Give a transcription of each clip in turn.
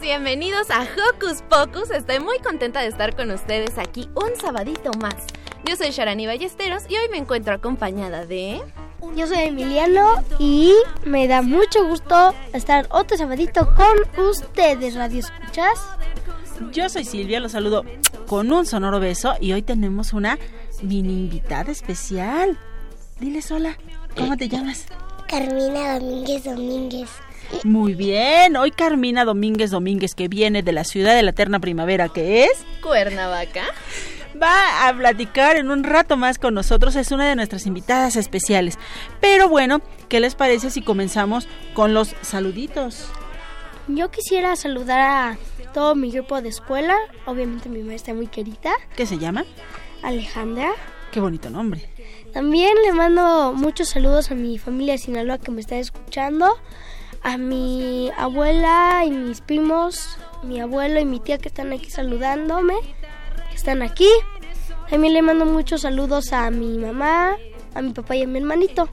bienvenidos a Hocus Pocus. Estoy muy contenta de estar con ustedes aquí un sabadito más. Yo soy Sharani Ballesteros y hoy me encuentro acompañada de... Yo soy Emiliano y me da mucho gusto estar otro sabadito con ustedes, Radio Escuchas. Yo soy Silvia, los saludo con un sonoro beso y hoy tenemos una mini invitada especial. Dile sola, ¿cómo te llamas? Carmina Domínguez Domínguez. Muy bien, hoy Carmina Domínguez Domínguez, que viene de la ciudad de la eterna primavera, que es Cuernavaca, va a platicar en un rato más con nosotros, es una de nuestras invitadas especiales. Pero bueno, ¿qué les parece si comenzamos con los saluditos? Yo quisiera saludar a todo mi grupo de escuela, obviamente mi maestra muy querida. ¿Qué se llama? Alejandra. Qué bonito nombre. También le mando muchos saludos a mi familia de Sinaloa que me está escuchando a mi abuela y mis primos, mi abuelo y mi tía que están aquí saludándome, están aquí. También le mando muchos saludos a mi mamá, a mi papá y a mi hermanito.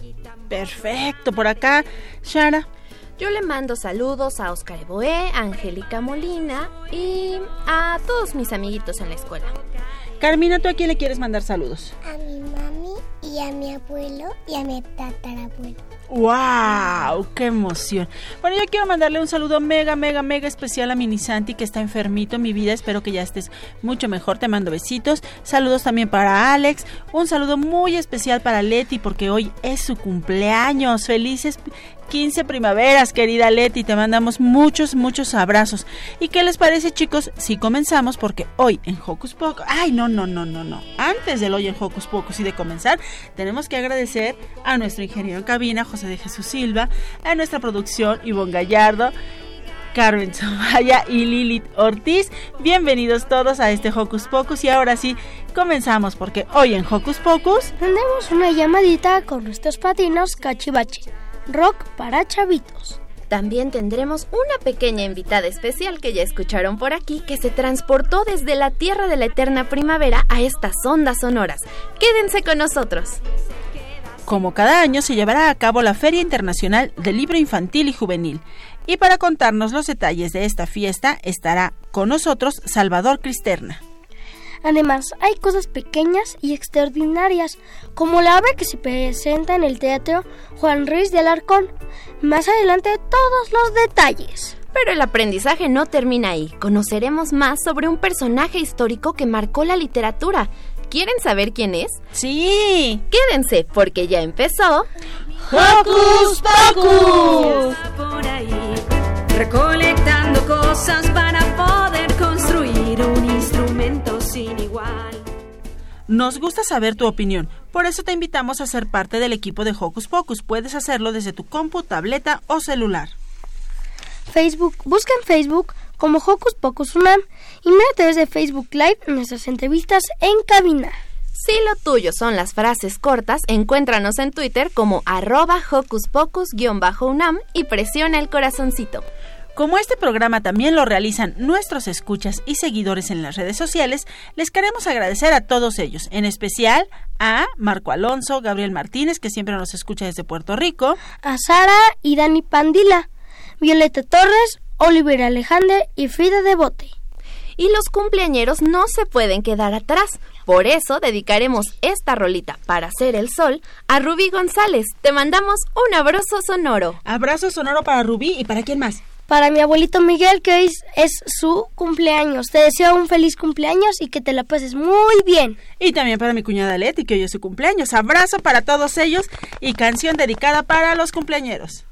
Perfecto, por acá, Shara. Yo le mando saludos a Oscar Eboe, a Angélica Molina y a todos mis amiguitos en la escuela. Carmina, ¿tú a quién le quieres mandar saludos? A mi mami y a mi abuelo y a mi tatarabuelo. ¡Wow! ¡Qué emoción! Bueno, yo quiero mandarle un saludo mega, mega, mega especial a Mini Santi que está enfermito en mi vida. Espero que ya estés mucho mejor. Te mando besitos. Saludos también para Alex. Un saludo muy especial para Leti porque hoy es su cumpleaños. Felices 15 primaveras, querida Leti. Te mandamos muchos, muchos abrazos. ¿Y qué les parece, chicos? Si comenzamos, porque hoy en Hocus Pocus. ¡Ay, no, no, no, no, no! Antes del hoy en Hocus Pocus y de comenzar, tenemos que agradecer a nuestro ingeniero en cabina, José de Jesús Silva, a nuestra producción, Ivonne Gallardo. Carmen Somaya y Lilith Ortiz. Bienvenidos todos a este Hocus Pocus y ahora sí, comenzamos porque hoy en Hocus Pocus tenemos una llamadita con nuestros patinos cachivachi rock para chavitos. También tendremos una pequeña invitada especial que ya escucharon por aquí que se transportó desde la tierra de la eterna primavera a estas ondas sonoras. Quédense con nosotros. Como cada año se llevará a cabo la Feria Internacional del Libro Infantil y Juvenil. Y para contarnos los detalles de esta fiesta estará con nosotros Salvador Cristerna. Además, hay cosas pequeñas y extraordinarias, como la obra que se presenta en el Teatro Juan Ruiz de Alarcón. Más adelante todos los detalles. Pero el aprendizaje no termina ahí. Conoceremos más sobre un personaje histórico que marcó la literatura. ¿Quieren saber quién es? Sí. Quédense, porque ya empezó. ¡Hocus Pocus! Por ahí, recolectando cosas para poder construir un instrumento igual. Nos gusta saber tu opinión, por eso te invitamos a ser parte del equipo de Hocus Pocus. Puedes hacerlo desde tu compu, tableta o celular. Facebook, busca en Facebook como Hocus Pocus UNAM y mira a través de Facebook Live nuestras entrevistas en cabina. Si lo tuyo son las frases cortas, encuéntranos en Twitter como arroba Hocus Pocus-UNAM y presiona el corazoncito. Como este programa también lo realizan nuestros escuchas y seguidores en las redes sociales, les queremos agradecer a todos ellos, en especial a Marco Alonso, Gabriel Martínez, que siempre nos escucha desde Puerto Rico, a Sara y Dani Pandila, Violeta Torres, Oliver Alejandre y Frida Devote. Y los cumpleañeros no se pueden quedar atrás. Por eso dedicaremos esta rolita para hacer el sol a Rubí González. Te mandamos un abrazo sonoro. Abrazo sonoro para Rubí y para quién más. Para mi abuelito Miguel, que hoy es su cumpleaños. Te deseo un feliz cumpleaños y que te la pases muy bien. Y también para mi cuñada Leti, que hoy es su cumpleaños. Abrazo para todos ellos y canción dedicada para los cumpleañeros.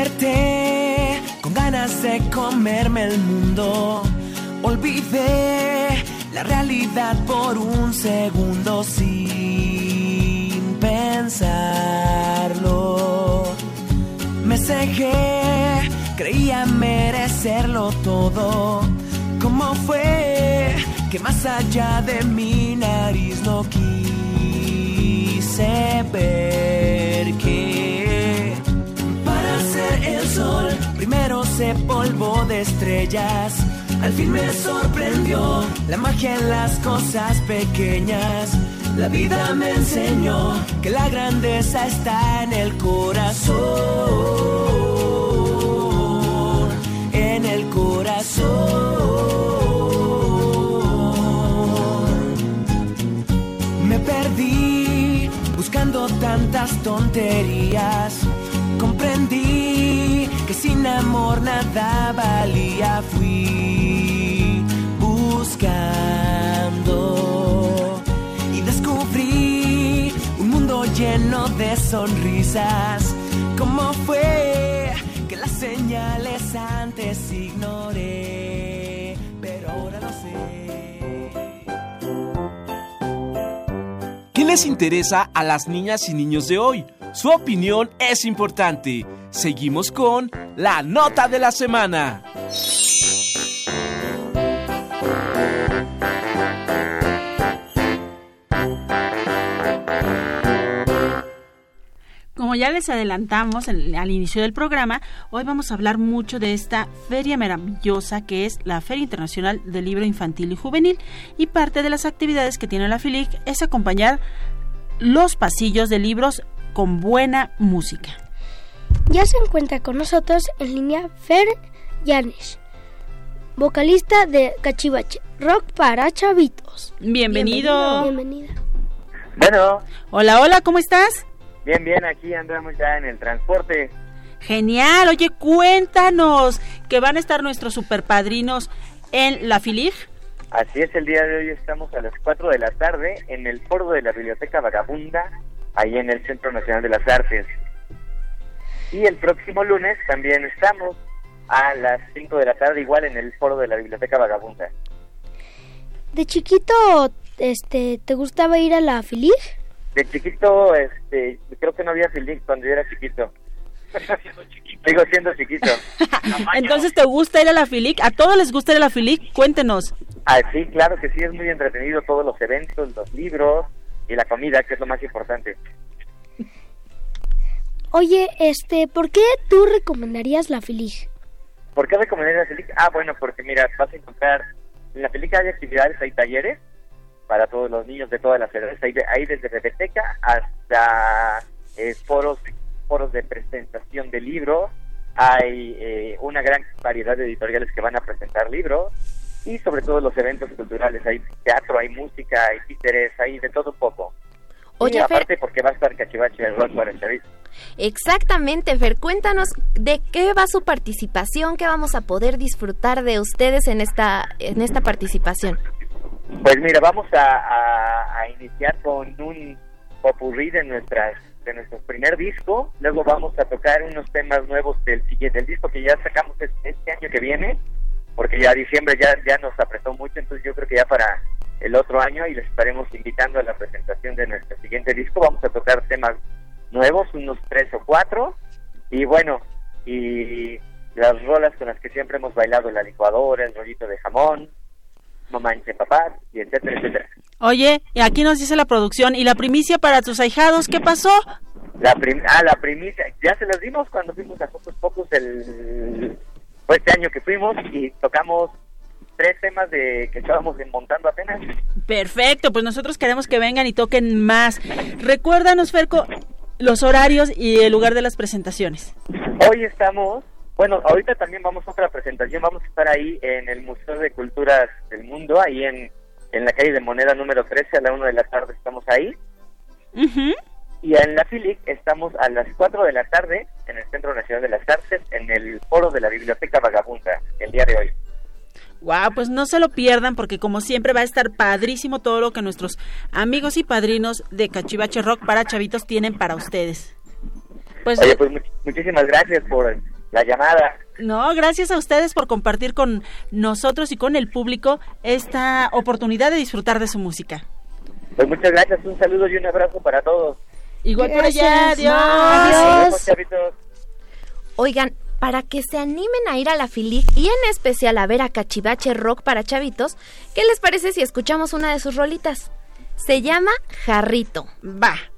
Desperté con ganas de comerme el mundo. Olvidé la realidad por un segundo sin pensarlo. Me cegué, creía merecerlo todo. ¿Cómo fue que más allá de mi nariz no quise ver que sol, primero se polvo de estrellas. Al fin me sorprendió la magia en las cosas pequeñas. La vida me enseñó que la grandeza está en el corazón. En el corazón. Me perdí buscando tantas tonterías comprendí que sin amor nada valía, fui buscando y descubrí un mundo lleno de sonrisas. ¿Cómo fue que las señales antes ignoré? Pero ahora lo sé. ¿Qué les interesa a las niñas y niños de hoy? Su opinión es importante. Seguimos con la nota de la semana. Como ya les adelantamos al inicio del programa, hoy vamos a hablar mucho de esta feria maravillosa que es la Feria Internacional del Libro Infantil y Juvenil y parte de las actividades que tiene la FILIC es acompañar los pasillos de libros con buena música. Ya se encuentra con nosotros en línea Fer Yanes, vocalista de Cachivache, rock para chavitos. Bienvenido. Bienvenida. Bueno. Hola, hola, ¿cómo estás? Bien, bien, aquí andamos ya en el transporte. Genial, oye, cuéntanos que van a estar nuestros superpadrinos en la FILIG. Así es, el día de hoy estamos a las 4 de la tarde en el foro de la Biblioteca Vagabunda ahí en el Centro Nacional de las Artes. Y el próximo lunes también estamos a las 5 de la tarde, igual en el foro de la Biblioteca Vagabunda. ¿De chiquito este, te gustaba ir a la FILIG? De chiquito, este, creo que no había FILIG cuando yo era chiquito. Sigo siendo chiquito. Entonces, ¿te gusta ir a la FILIC? ¿A todos les gusta ir a la FILIC? Cuéntenos. Ah, sí, claro que sí, es muy entretenido todos los eventos, los libros, y la comida, que es lo más importante. Oye, este, ¿por qué tú recomendarías la FILIG? ¿Por qué recomendarías la FILIG? Ah, bueno, porque mira, vas a encontrar, en la FILIG hay actividades, hay talleres para todos los niños de todas las edades, hay, desde biblioteca hasta eh, foros, foros de presentación de libros, hay eh, una gran variedad de editoriales que van a presentar libros, y sobre todo los eventos culturales. Hay teatro, hay música, hay títeres, hay de todo un poco. Oye, y aparte porque va a estar Cachivache el rock para el Exactamente, Fer. Cuéntanos de qué va su participación, qué vamos a poder disfrutar de ustedes en esta, en esta participación. Pues mira, vamos a, a, iniciar con un popurrí de nuestras de nuestro primer disco, luego vamos a tocar unos temas nuevos del siguiente, del disco que ya sacamos este, este año que viene, porque ya diciembre ya, ya nos apretó mucho, entonces yo creo que ya para el otro año y les estaremos invitando a la presentación de nuestro siguiente disco. Vamos a tocar temas nuevos, unos tres o cuatro, y bueno, y las rolas con las que siempre hemos bailado, la licuadora, el rollito de jamón, mamá en papá, y etcétera, etcétera. Oye, y aquí nos dice la producción, ¿y la primicia para tus ahijados qué pasó? La prim ah, la primicia, ya se las dimos cuando fuimos a Pocos Pocos el fue este año que fuimos y tocamos tres temas de que estábamos montando apenas. Perfecto, pues nosotros queremos que vengan y toquen más. Recuérdanos, Ferco, los horarios y el lugar de las presentaciones. Hoy estamos, bueno, ahorita también vamos a otra presentación, vamos a estar ahí en el Museo de Culturas del Mundo, ahí en, en la calle de Moneda número 13 a la 1 de la tarde estamos ahí. Y en la FILIC estamos a las 4 de la tarde Centro Nacional de las Artes, en el foro de la Biblioteca Vagabunda, el día de hoy. Wow, pues no se lo pierdan porque como siempre va a estar padrísimo todo lo que nuestros amigos y padrinos de Cachivache Rock para chavitos tienen para ustedes. Pues, Oye, pues muchísimas gracias por la llamada. No, gracias a ustedes por compartir con nosotros y con el público esta oportunidad de disfrutar de su música. Pues muchas gracias, un saludo y un abrazo para todos. Igual por allá, adiós. Adiós. Oigan, para que se animen a ir a la Filic y en especial a ver a Cachivache Rock para chavitos, ¿qué les parece si escuchamos una de sus rolitas? Se llama Jarrito. Va.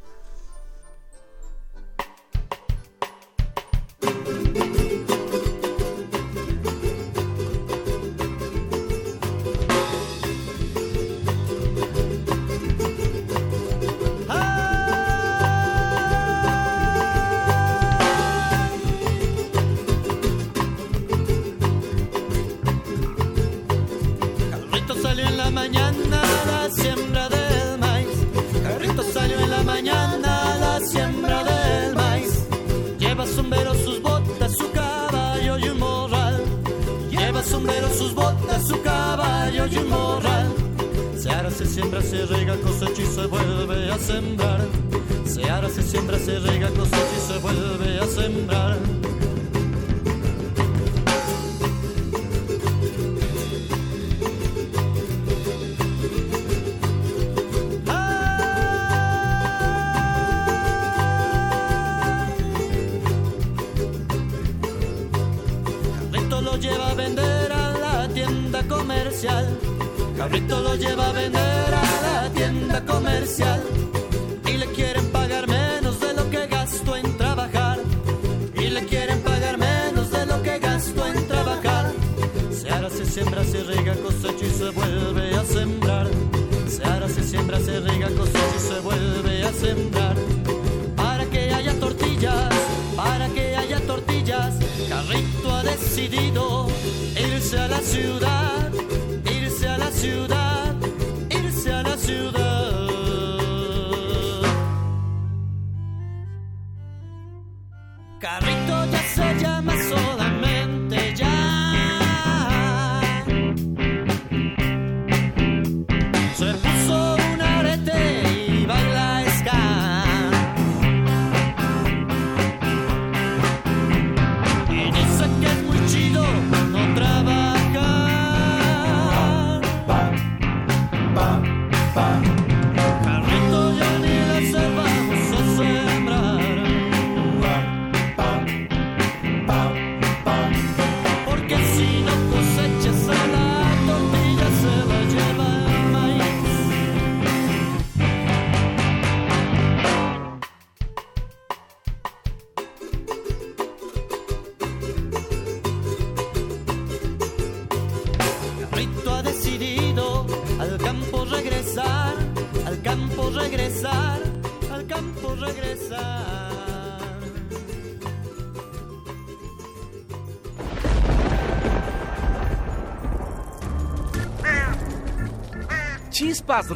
Siembra, se riega, cosecha y se vuelve a sembrar. Se ara, se siembra, se riega, cosecha y se vuelve a sembrar. Carrito lo lleva a vender comercial y le quieren pagar menos de lo que gasto en trabajar. Y le quieren pagar menos de lo que gasto en trabajar. Se hará, se siembra, se riega, cosecha y se vuelve a sembrar. Se hará, se siembra, se riega, cosecha y se vuelve a sembrar. Para que haya tortillas, para que haya tortillas, Carrito ha decidido irse a la ciudad, a la ciudad, irse a la ciudad.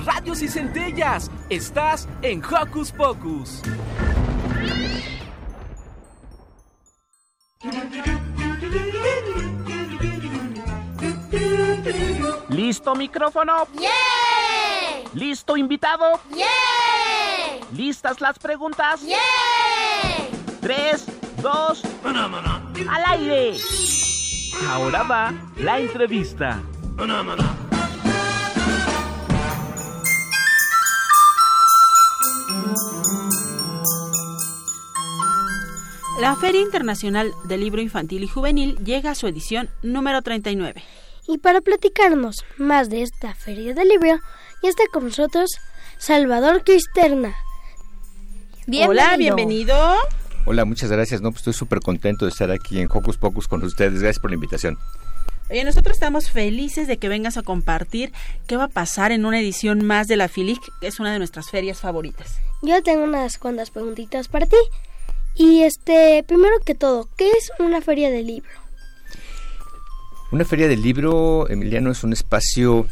Radios y centellas. Estás en Hocus Pocus. ¿Listo micrófono? ¡Yeah! ¿Listo invitado? ¡Yeah! ¿Listas las preguntas? ¡Yeah! Tres, dos, al aire. Ahora va la entrevista. La Feria Internacional del Libro Infantil y Juvenil llega a su edición número 39. Y para platicarnos más de esta Feria del Libro, ya está con nosotros Salvador Cristerna, Hola, bienvenido. Hola, muchas gracias. No, pues estoy súper contento de estar aquí en Hocus Pocus con ustedes. Gracias por la invitación. Oye, nosotros estamos felices de que vengas a compartir qué va a pasar en una edición más de la FILIC, que es una de nuestras ferias favoritas. Yo tengo unas cuantas preguntitas para ti. Y este, primero que todo, ¿qué es una feria de libro? Una feria de libro, Emiliano, es un espacio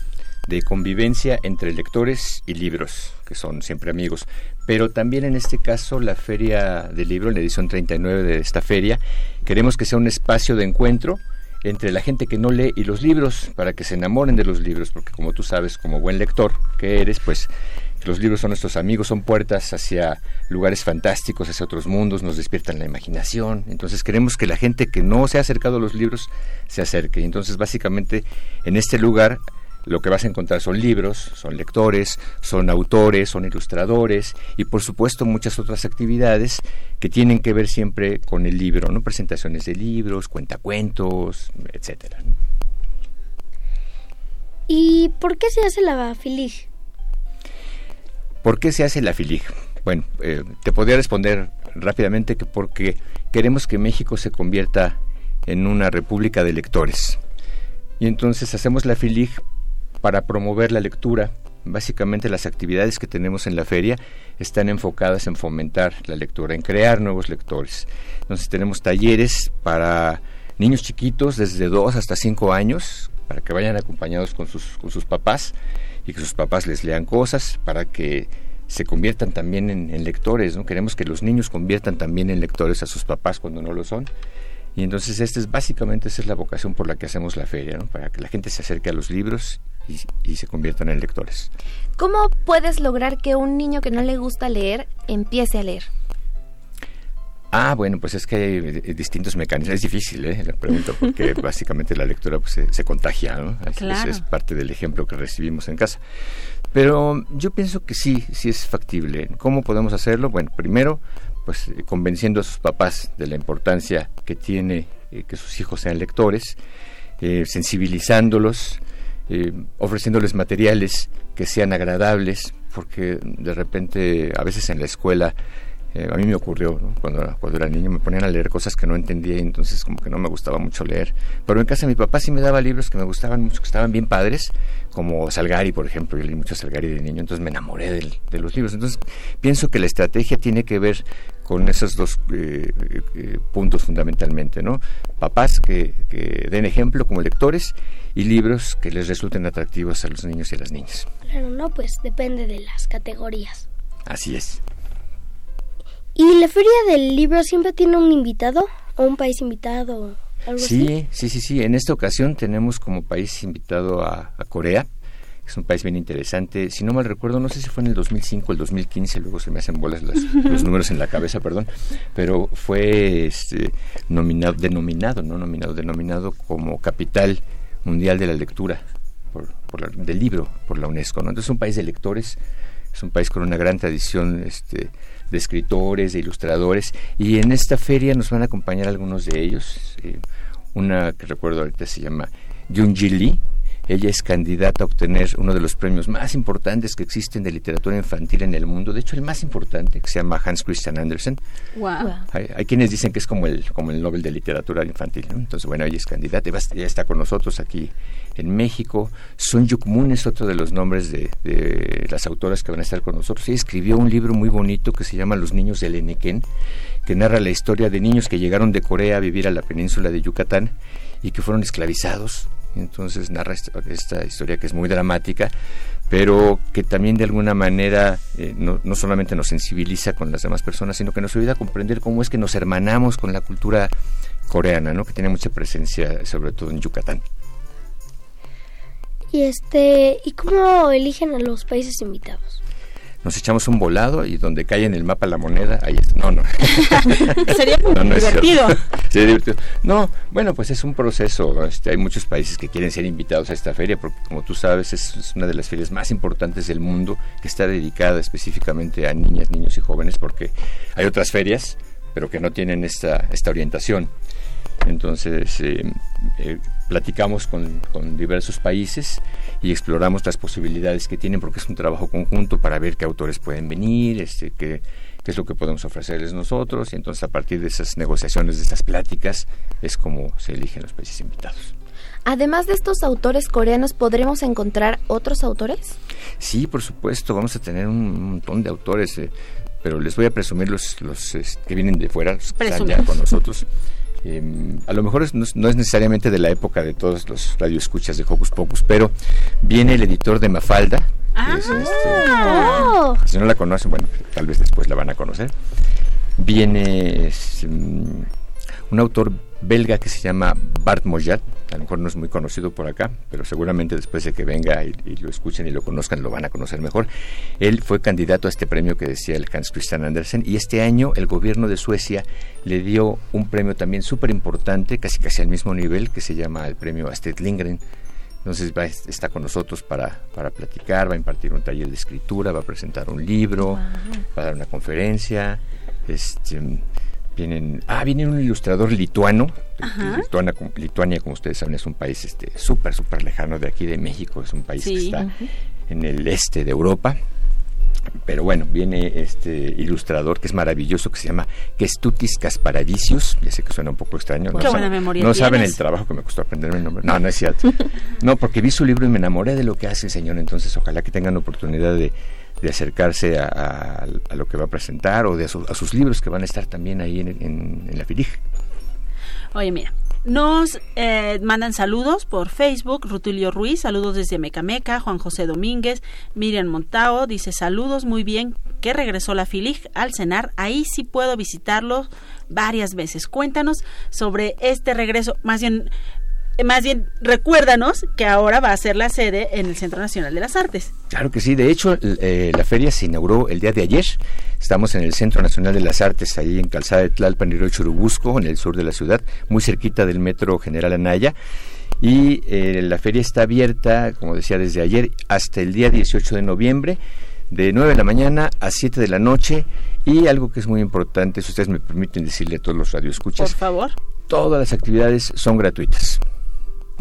de convivencia entre lectores y libros, que son siempre amigos. Pero también en este caso la Feria del Libro, la edición 39 de esta feria, queremos que sea un espacio de encuentro entre la gente que no lee y los libros, para que se enamoren de los libros, porque como tú sabes, como buen lector que eres, pues los libros son nuestros amigos, son puertas hacia lugares fantásticos, hacia otros mundos, nos despiertan la imaginación. Entonces queremos que la gente que no se ha acercado a los libros se acerque. Entonces básicamente en este lugar lo que vas a encontrar son libros, son lectores, son autores, son ilustradores y por supuesto muchas otras actividades que tienen que ver siempre con el libro, ¿no? Presentaciones de libros, cuentacuentos, etcétera. ¿Y por qué se hace la FILIG? ¿Por qué se hace la FILIG? Bueno, eh, te podría responder rápidamente que porque queremos que México se convierta en una república de lectores. Y entonces hacemos la FILIG para promover la lectura. Básicamente las actividades que tenemos en la feria están enfocadas en fomentar la lectura, en crear nuevos lectores. Entonces tenemos talleres para niños chiquitos desde 2 hasta 5 años, para que vayan acompañados con sus, con sus papás y que sus papás les lean cosas, para que se conviertan también en, lectores. ¿no? Queremos que los niños conviertan también en lectores a sus papás cuando no lo son. Y entonces esta es básicamente esa es la vocación por la que hacemos la feria, ¿no? para que la gente se acerque a los libros y, se conviertan en lectores. ¿Cómo puedes lograr que un niño que no le gusta leer empiece a leer? Ah, bueno, pues es que hay eh, distintos mecanismos. Es difícil, ¿eh? La pregunta, porque básicamente la lectura pues, se, contagia, ¿no? Es, parte del ejemplo que recibimos en casa. Pero yo pienso que sí, sí es factible. ¿Cómo podemos hacerlo? Bueno, primero, pues eh, convenciendo a sus papás de la importancia que tiene eh, que sus hijos sean lectores, sensibilizándolos, eh, ofreciéndoles materiales que sean agradables, porque de repente a veces en la escuela eh, a mí me ocurrió cuando, cuando era niño, me ponían a leer cosas que no entendía y entonces como que no me gustaba mucho leer. Pero en casa mi papá sí me daba libros que me gustaban mucho, que estaban bien padres, como Salgari, por ejemplo. Yo leí mucho Salgari de niño, entonces me enamoré de, los libros. Entonces pienso que la estrategia tiene que ver con esos dos eh, puntos fundamentalmente, ¿no? Papás que, que den ejemplo como lectores y libros que les resulten atractivos a los niños y a las niñas. Claro, no, pues depende de las categorías. Así es. ¿Y la feria del libro siempre tiene un invitado o un país invitado? Algo sí, sí, sí, sí. En esta ocasión tenemos como país invitado a, Corea. Es un país bien interesante. Si no mal recuerdo, no sé si fue en el 2005 o el 2015, luego se me hacen bolas los números en la cabeza, perdón, pero fue este, nominado, denominado, no nominado, denominado como capital Mundial de la Lectura por, por del libro por la UNESCO. ¿no? Entonces es un país de lectores, es un país con una gran tradición este, de escritores, de ilustradores, y en esta feria nos van a acompañar algunos de ellos. Eh, una que recuerdo ahorita se llama Ji Lee, ella es candidata a obtener uno de los premios más importantes que existen de literatura infantil en el mundo, de hecho el más importante, que se llama Hans Christian Andersen. Hay, quienes dicen que es como el, como el Nobel de Literatura Infantil, entonces bueno, ella es candidata, ella está con nosotros aquí en México. Sun Yuk Moon es otro de los nombres de, las autoras que van a estar con nosotros. Ella escribió un libro muy bonito que se llama Los niños del Enequén, que narra la historia de niños que llegaron de Corea a vivir a la península de Yucatán y que fueron esclavizados entonces narra esta, historia que es muy dramática, pero que también de alguna manera eh, no, no, solamente nos sensibiliza con las demás personas, sino que nos ayuda a comprender cómo es que nos hermanamos con la cultura coreana, ¿no? que tiene mucha presencia sobre todo en Yucatán. Y este, ¿y cómo eligen a los países invitados? Nos echamos un volado y donde cae en el mapa la moneda, ahí está. No, no. Sería muy divertido. Sería divertido. No, bueno, pues es un proceso. Este, hay muchos países que quieren ser invitados a esta feria porque, como tú sabes, es, una de las ferias más importantes del mundo que está dedicada específicamente a niñas, niños y jóvenes porque hay otras ferias, pero que no tienen esta, esta orientación. Entonces, eh, eh, platicamos con, diversos países y exploramos las posibilidades que tienen porque es un trabajo conjunto para ver qué autores pueden venir, este, qué, qué es lo que podemos ofrecerles nosotros y entonces a partir de esas negociaciones, de estas pláticas, es como se eligen los países invitados. Además de estos autores coreanos, ¿podremos encontrar otros autores? Sí, por supuesto, vamos a tener un montón de autores, eh, pero les voy a presumir los, los que vienen de fuera, los que están ya con nosotros. Em, a lo mejor no, es necesariamente de la época de todos los radioescuchas de Hocus Pocus, pero viene el editor de Mafalda. Ah. Este, si no la conocen, bueno, tal vez después la van a conocer. Viene mm, un autor belga que se llama Bart Moyat, a lo mejor no es muy conocido por acá, pero seguramente después de que venga y, lo escuchen y lo conozcan lo van a conocer mejor. Él fue candidato a este premio que decía el Hans Christian Andersen y este año el gobierno de Suecia le dio un premio también súper importante, casi casi al mismo nivel, que se llama el premio Astrid Lindgren. Entonces va, está con nosotros para, para platicar, va a impartir un taller de escritura, va a presentar un libro, va a dar una conferencia. Este, vienen ah viene un ilustrador lituano Lituania como ustedes saben es un país este súper súper lejano de aquí de México es un país que está en el este de Europa pero bueno, viene este ilustrador que es maravilloso, que se llama Kestutis Casparadicius. Ya sé que suena un poco extraño. no, saben, no saben el trabajo que me costó aprenderme el nombre. No, no es cierto. No, porque vi su libro y me enamoré de lo que hace el señor. Entonces, ojalá que tengan oportunidad de, de acercarse a, lo que va a presentar o de a, sus libros que van a estar también ahí en, la FILIG. Oye, mira, nos eh, mandan saludos por Facebook, Rutilio Ruiz, saludos desde Mecameca, Juan José Domínguez, Miriam Montao, dice saludos, muy bien, que regresó la FILIG al cenar, ahí sí puedo visitarlo varias veces. Cuéntanos sobre este regreso, más bien más bien recuérdanos que ahora va a ser la sede en el Centro Nacional de las Artes. Claro que sí, de hecho eh, la feria se inauguró el día de ayer. Estamos en el Centro Nacional de las Artes, ahí en Calzada de Tlalpan y Churubusco, en el sur de la ciudad, muy cerquita del Metro General Anaya. Y eh, la feria está abierta, como decía, desde ayer hasta el día 18 de noviembre, de 9 de la mañana a 7 de la noche. Y algo que es muy importante, si ustedes me permiten decirle a todos los radioescuchas. Por favor. Todas las actividades son gratuitas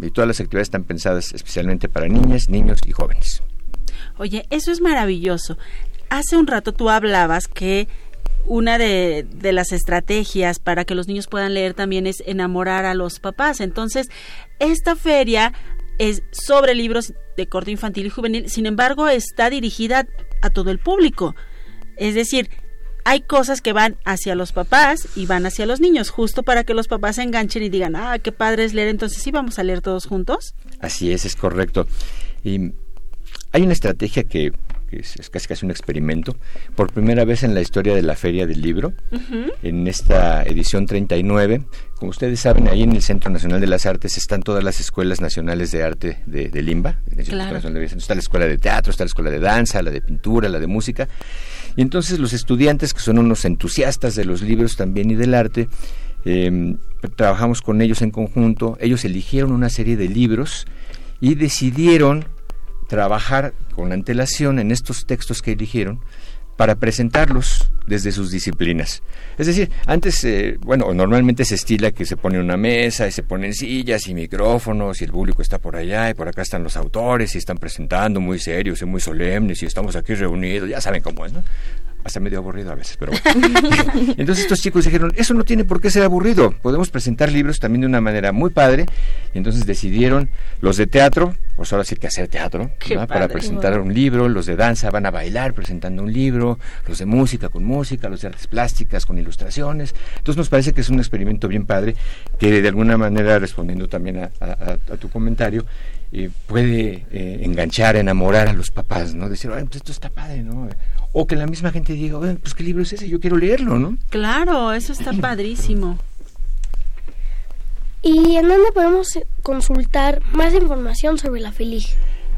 y todas las actividades están pensadas especialmente para niñas, niños y jóvenes. Oye, eso es maravilloso. Hace un rato tú hablabas que una de, de, las estrategias para que los niños puedan leer también es enamorar a los papás. Entonces, esta feria es sobre libros de corte infantil y juvenil, sin embargo, está dirigida a todo el público. Es decir, hay cosas que van hacia los papás y van hacia los niños, justo para que los papás se enganchen y digan, ah, qué padre es leer, entonces sí vamos a leer todos juntos. Así es, es correcto. Y hay una estrategia que, es, casi casi un experimento. Por primera vez en la historia de la Feria del Libro, en esta edición 39, como ustedes saben, ahí en el Centro Nacional de las Artes están todas las escuelas nacionales de arte de, de Limba. Claro. Está la escuela de teatro, está la escuela de danza, la de pintura, la de música. Y entonces los estudiantes, que son unos entusiastas de los libros también y del arte, em, trabajamos con ellos en conjunto, ellos eligieron una serie de libros y decidieron trabajar con antelación en estos textos que eligieron para presentarlos desde sus disciplinas. Es decir, antes, eh, bueno, normalmente se estila que se pone una mesa y se ponen sillas y micrófonos y el público está por allá y por acá están los autores y están presentando muy serios y muy solemnes y estamos aquí reunidos, ya saben cómo es, ¿no? Hasta medio aburrido a veces, pero bueno. Entonces estos chicos dijeron, eso no tiene por qué ser aburrido, podemos presentar libros también de una manera muy padre, y entonces decidieron los de teatro, pues ahora sí que hacer teatro, para presentar un libro, los de danza van a bailar presentando un libro, los de música con música, los de artes plásticas con ilustraciones, entonces nos parece que es un experimento bien padre, que de alguna manera, respondiendo también a, tu comentario, eh, puede eh, enganchar, enamorar a los papás, ¿no? Decir, pues esto está padre, ¿no? o que la misma gente diga, pues qué libro es ese, yo quiero leerlo, ¿no? Claro, eso está padrísimo. ¿Y en dónde podemos consultar más información sobre la FILIG?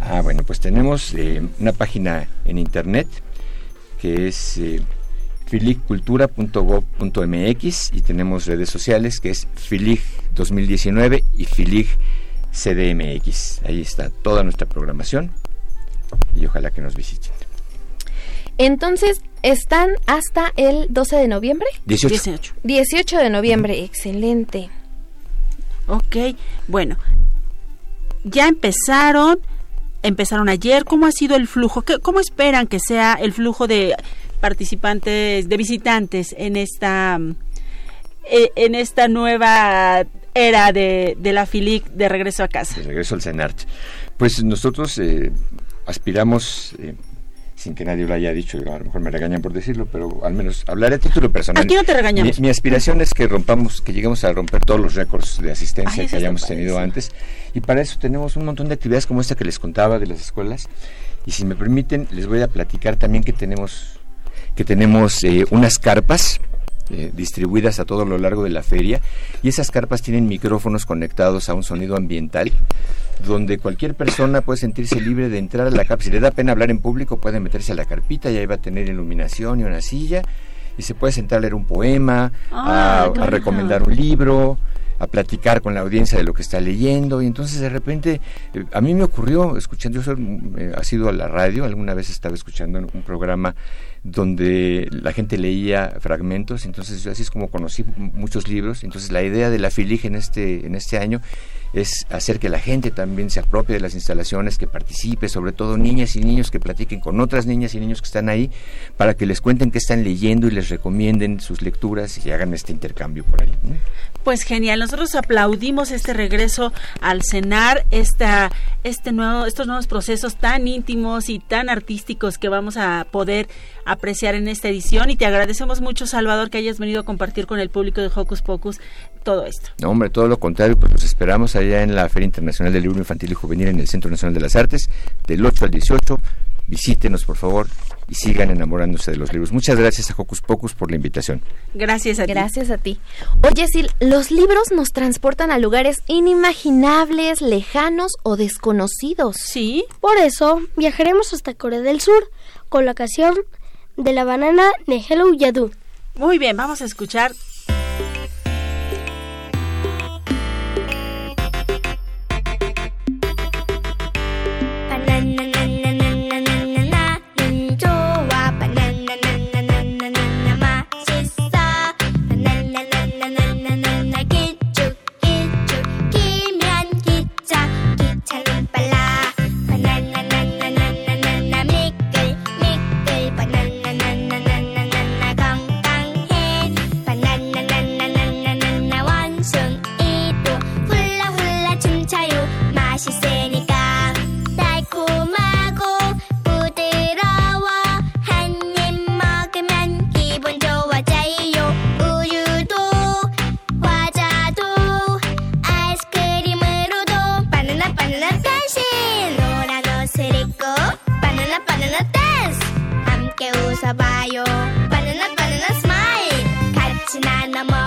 Ah, bueno, pues tenemos eh, una página en internet que es eh, filigcultura.gov.mx y tenemos redes sociales que es FILIG 2019 y FILIG CDMX. Ahí está toda nuestra programación y ojalá que nos visiten. Entonces, ¿están hasta el 12 de noviembre? 18. 18, de noviembre, excelente. Ok, bueno, ya empezaron, empezaron ayer, ¿cómo ha sido el flujo? ¿Cómo esperan que sea el flujo de participantes, de visitantes en esta eh, en esta nueva era de, de la FILIC de regreso a casa? De regreso al CENART. Pues nosotros eh, aspiramos, eh, sin que nadie lo haya dicho, a lo mejor me regañan por decirlo, pero al menos hablaré a título personal. Aquí no te regañamos. Mi, mi aspiración es que rompamos, que lleguemos a romper todos los récords de asistencia Ay, que hayamos tenido antes. Y para eso tenemos un montón de actividades como esta que les contaba de las escuelas. Y si me permiten, les voy a platicar también que tenemos, que tenemos eh, unas carpas eh, distribuidas a todo lo largo de la feria y esas carpas tienen micrófonos conectados a un sonido ambiental donde cualquier persona puede sentirse libre de entrar a la carpa. Si le da pena hablar en público, puede meterse a la carpita y ahí va a tener iluminación y una silla y se puede sentar a leer un poema, Ah, a, qué a bueno. recomendar un libro, a platicar con la audiencia de lo que está leyendo y entonces de repente eh, a mí me ocurrió escuchando yo soy, eh, ha sido a la radio alguna vez estaba escuchando un programa donde la gente leía fragmentos entonces así es como conocí muchos libros entonces la idea de la FILIG en este en este año es hacer que la gente también se apropie de las instalaciones, que participe, sobre todo niñas y niños que platiquen con otras niñas y niños que están ahí, para que les cuenten qué están leyendo y les recomienden sus lecturas y hagan este intercambio por ahí. Pues genial, nosotros aplaudimos este regreso al cenar, esta, este nuevo, estos nuevos procesos tan íntimos y tan artísticos que vamos a poder apreciar en esta edición y te agradecemos mucho Salvador que hayas venido a compartir con el público de Hocus Pocus todo esto. No, hombre, todo lo contrario, pues los esperamos allá en la Feria Internacional del Libro Infantil y Juvenil en el Centro Nacional de las Artes, del 8 al 18. Visítenos, por favor, y sigan enamorándose de los libros. Muchas gracias a Hocus Pocus por la invitación. Gracias a ti. Gracias a ti. Oye, Sil, los libros nos transportan a lugares inimaginables, lejanos o desconocidos. Sí. Por eso viajaremos hasta Corea del Sur con la canción de la banana de Hello Yadu. Muy bien, vamos a escuchar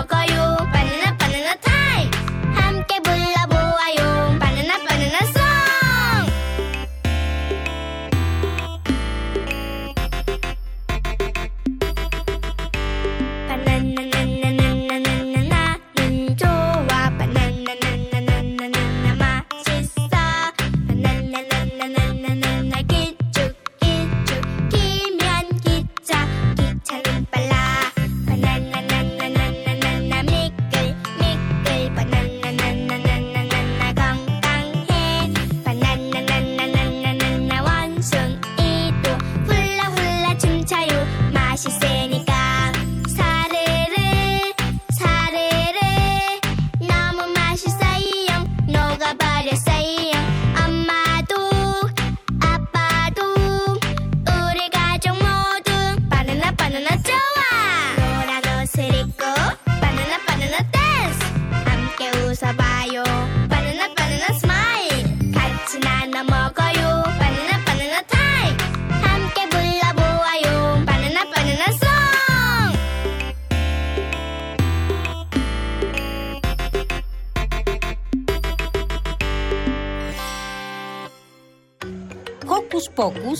caiu.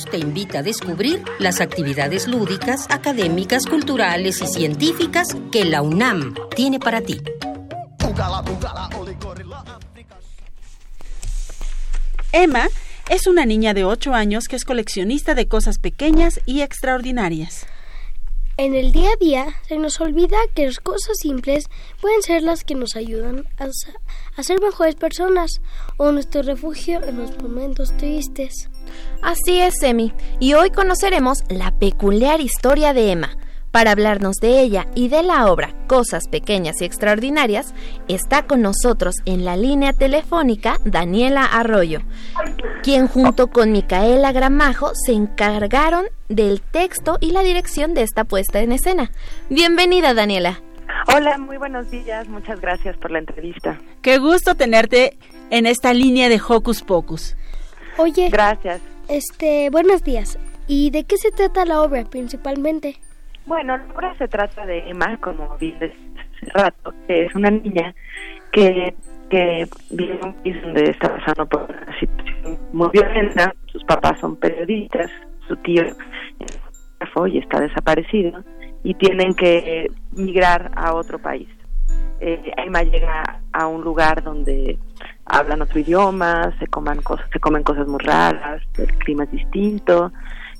Te invita a descubrir las actividades lúdicas, académicas, culturales y científicas que la UNAM tiene para ti. Emma es una niña de 8 años que es coleccionista de cosas pequeñas y extraordinarias. En el día a día se nos olvida que las cosas simples pueden ser las que nos ayudan a, a ser mejores personas o nuestro refugio en los momentos tristes. Así es, Emi, y hoy conoceremos la peculiar historia de Emma. Para hablarnos de ella y de la obra Cosas Pequeñas y Extraordinarias, está con nosotros en la línea telefónica Daniela Arroyo, quien junto con Micaela Gramajo se encargaron del texto y la dirección de esta puesta en escena. Bienvenida, Daniela. Hola, muy buenos días. Muchas gracias por la entrevista. Qué gusto tenerte en esta línea de Hocus Pocus. Oye, Gracias. este, buenos días. ¿Y de qué se trata la obra principalmente? Bueno, la se trata de Emma, como dices hace rato, que es una niña que, que vive en un país donde está pasando por una situación muy violenta. Sus papás son periodistas, su tío es y está desaparecido, y tienen que migrar a otro país. Eh, Emma llega a un lugar donde hablan otro idioma, se coman cosas, se comen cosas muy raras, el clima es distinto,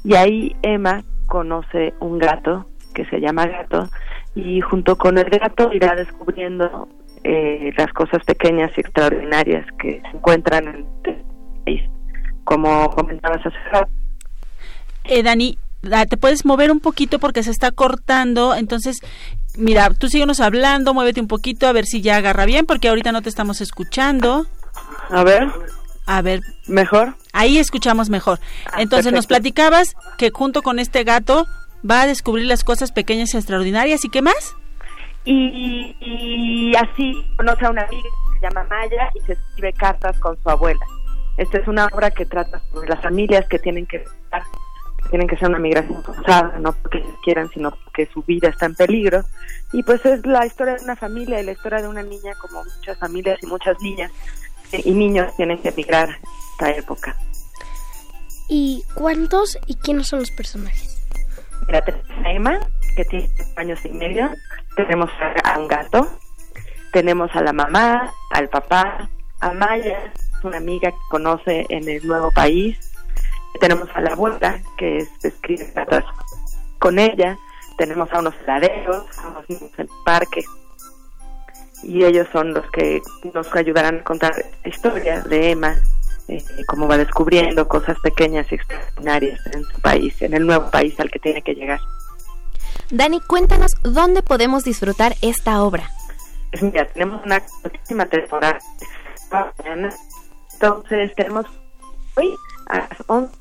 y ahí Emma conoce un gato que se llama Gato y junto con el gato irá descubriendo eh, las cosas pequeñas y extraordinarias que se encuentran en el país. Como comentabas hace rato, Eh, Dani, ah, te puedes mover un poquito porque se está cortando, entonces, mira, tú síguenos hablando, muévete un poquito a ver si ya agarra bien, porque ahorita no te estamos escuchando. a ver, A ver, mejor. ahí escuchamos mejor. Entonces nos perfecto. platicabas que junto con este gato va a descubrir las cosas pequeñas y extraordinarias, ¿y qué más? Y, y así conoce a una amiga que se llama Maya y se escribe cartas con su abuela. Esta es una obra que trata sobre las familias que tienen que tienen que ser una migración forzada, no porque quieran, sino porque su vida está en peligro. Y pues es la historia de una familia y la historia de una niña, como muchas familias y muchas niñas y niños tienen que emigrar esta época. ¿Y cuántos y quiénes son los personajes? A Emma, que tiene años y medio, tenemos a, un gato, tenemos a la mamá, al papá, a Maya, una amiga que conoce en el nuevo país, tenemos a la abuela, que es, escribe cartas con ella, tenemos a unos heladeros, a unos niños en el parque, y ellos son los que nos ayudarán a contar la historia de Emma, eh, cómo va descubriendo cosas pequeñas y extraordinarias en su país, en el nuevo país al que tiene que llegar. Dani, cuéntanos dónde podemos disfrutar esta obra. Pues mira, tenemos una última temporada entonces tenemos hoy a las 11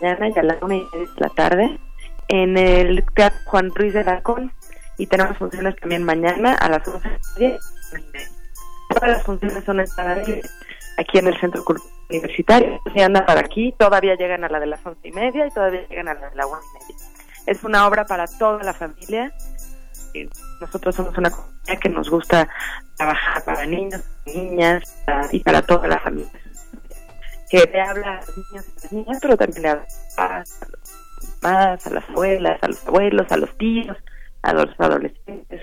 de la mañana y a las 1 y media de la tarde en el Teatro Juan Ruiz de Alarcón y tenemos funciones también mañana a las 11 y media. Todas las funciones son libre aquí en el Centro Cultural Universitario. Si andan para aquí, todavía llegan a la de las 11 y media y todavía llegan a la de la 1 y media. Es una obra para toda la familia. Eh, Nosotros somos una comunidad que nos gusta trabajar para niños, niñas y para toda la familia. Que le habla a los niños y las niñas, pero también le habla a los papás, a las abuelas, a los abuelos, a los tíos, a los adolescentes.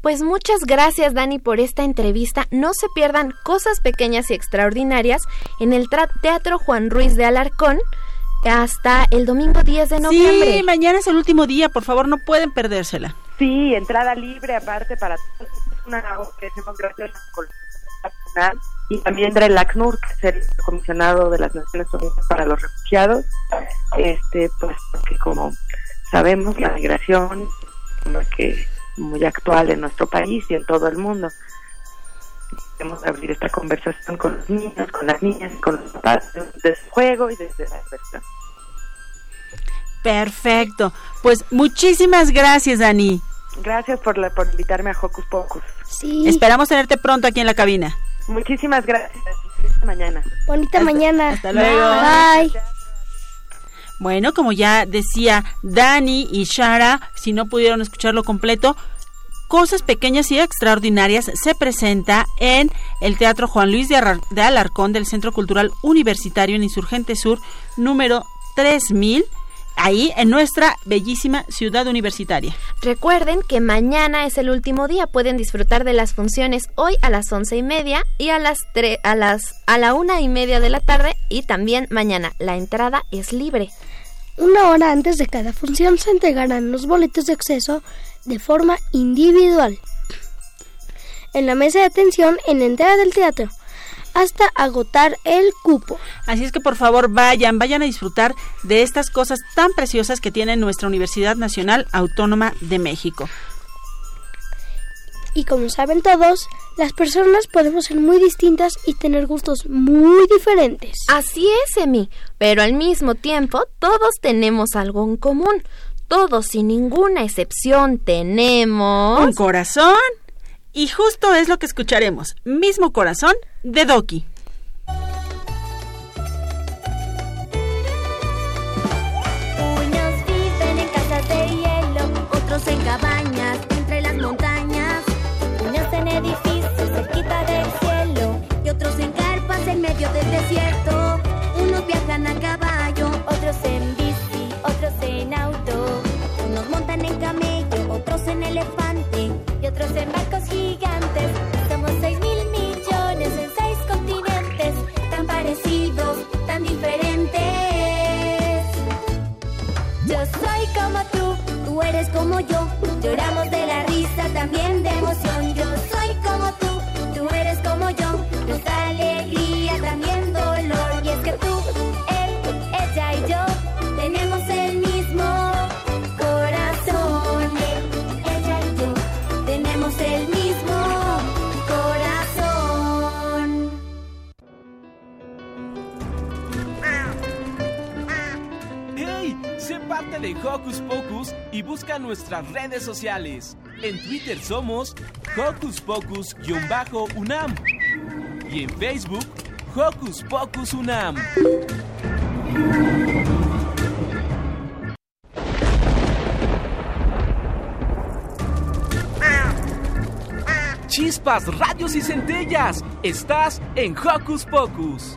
Pues muchas gracias Dani por esta entrevista. No se pierdan cosas pequeñas y extraordinarias en el Teatro Juan Ruiz de Alarcón hasta el domingo 10 de noviembre. Sí, mañana es el último día, por favor, no pueden perdérsela. Sí, entrada libre aparte para todos. Es una hacemos gracias a la Coordinación Nacional y también del ACNUR, que es el comisionado de las Naciones Unidas para los Refugiados. Este, pues porque como sabemos, la migración que muy actual en nuestro país y en todo el mundo. Queremos abrir esta conversación con los niños, con las niñas, con los papás, desde su juego y desde la diversión. Perfecto. Pues muchísimas gracias, Dani. Gracias por, la, por invitarme a Hocus Pocus. Sí. Esperamos tenerte pronto aquí en la cabina. Muchísimas gracias. Hasta mañana. Bonita mañana. hasta luego. Bye. Bueno, como ya decía Dani y Shara, si no pudieron escucharlo completo, Cosas Pequeñas y Extraordinarias se presenta en el Teatro Juan Luis de, Alarcón del Centro Cultural Universitario en Insurgente Sur, número 3000, ahí en nuestra bellísima ciudad universitaria. Recuerden que mañana es el último día. Pueden disfrutar de las funciones hoy a las once y media y a las tre- a las a la una y media de la tarde y también mañana. La entrada es libre. Una hora antes de cada función se entregarán los boletos de acceso de forma individual en la mesa de atención en la entrada del teatro hasta agotar el cupo. Así es que por favor vayan, vayan a disfrutar de estas cosas tan preciosas que tiene nuestra Universidad Nacional Autónoma de México. Y como saben todos, las personas podemos ser muy distintas y tener gustos muy diferentes. Así es, Emi, pero al mismo tiempo todos tenemos algo en común. Todos, sin ninguna excepción, tenemos... Un corazón. Y justo es lo que escucharemos. Mismo corazón de Doki. Desierto. Unos viajan a caballo, otros en bici, otros en auto. Unos montan en camello, otros en elefante y otros en barcos gigantes. Somos seis mil millones en seis continentes, tan parecidos, tan diferentes. Yo soy como tú, tú eres como yo. Lloramos de la risa, también de emoción. Yo soy como tú, tú eres como yo. Hocus Pocus y busca nuestras redes sociales. En Twitter somos Hocus Pocus-UNAM y en Facebook Hocus Pocus UNAM. Chispas, radios y centellas. Estás en Hocus Pocus.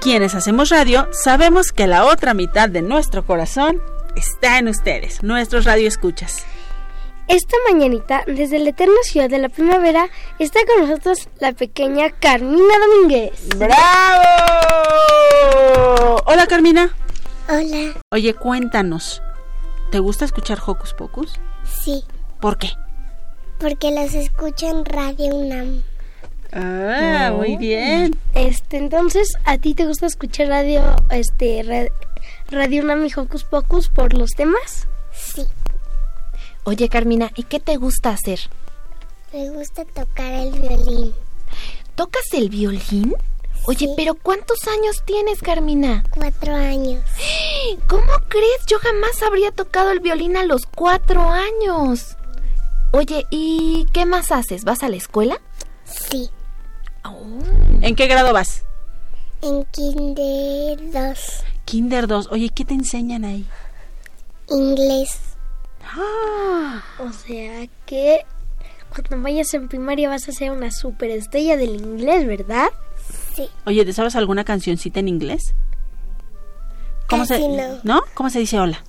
Quienes hacemos radio sabemos que la otra mitad de nuestro corazón está en ustedes, nuestros radioescuchas. Esta mañanita, desde la eterna ciudad de la primavera, está con nosotros la pequeña Carmina Domínguez. ¡Bravo! Hola Carmina. Hola. Oye, cuéntanos. ¿Te gusta escuchar Hocus Pocus? Sí, ¿Por qué? porque los escucho en Radio UNAM. Ah, muy bien. Este, entonces, ¿a ti te gusta escuchar radio, este, ra- Radio UNAM y Hocus Pocus por los temas? Sí, Oye, Carmina, ¿y qué te gusta hacer? me gusta tocar el violín. ¿Tocas el violín? Oye, pero ¿cuántos años tienes, Carmina? Cuatro años. ¿Cómo crees? Yo jamás habría tocado el violín a los cuatro años. Oye, ¿y qué más haces? ¿Vas a la escuela? Sí, ¿En qué grado vas? en Kinder 2. Kinder 2. Oye, ¿qué te enseñan ahí? Inglés. O sea que cuando vayas en primaria vas a ser una superestrella del inglés, ¿verdad? Sí. Oye, ¿te sabes alguna cancioncita en inglés? ¿Cómo Casi se no. ¿No? ¿Cómo se dice hola?